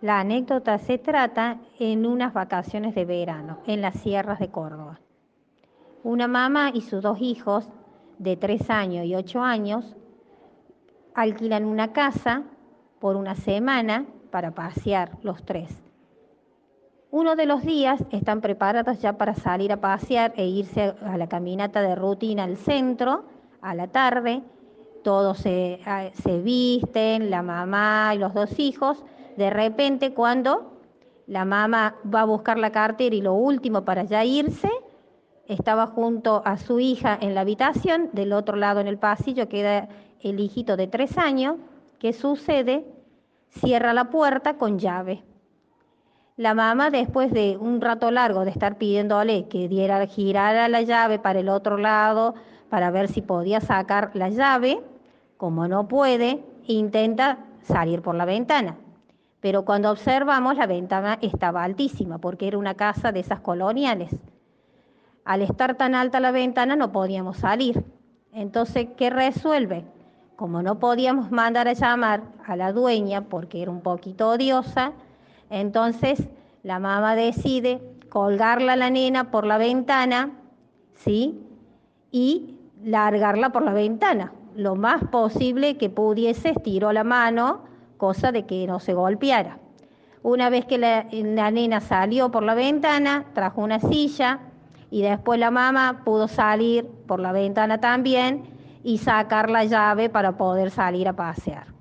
La anécdota se trata en unas vacaciones de verano en las sierras de Córdoba. Una mamá y sus dos hijos de tres años y ocho años alquilan una casa por una semana para pasear los tres. Uno de los días están preparados ya para salir a pasear e irse a la caminata de rutina al centro a la tarde. Todos se, se visten, la mamá y los dos hijos. De repente cuando la mamá va a buscar la cartera y lo último para ya irse, estaba junto a su hija en la habitación, del otro lado en el pasillo queda el hijito de tres años. ¿Qué sucede? Cierra la puerta con llave. La mamá, después de un rato largo de estar pidiéndole que diera, girara la llave para el otro lado, para ver si podía sacar la llave, como no puede, intenta salir por la ventana. Pero cuando observamos, la ventana estaba altísima, porque era una casa de esas coloniales. Al estar tan alta la ventana, no podíamos salir. Entonces, ¿qué resuelve? Como no podíamos mandar a llamar a la dueña, porque era un poquito odiosa, entonces la mamá decide colgarla a la nena por la ventana, ¿sí? Y largarla por la ventana. Lo más posible que pudiese estiró la mano, cosa de que no se golpeara. Una vez que la, nena salió por la ventana, trajo una silla y después la mamá pudo salir por la ventana también y sacar la llave para poder salir a pasear.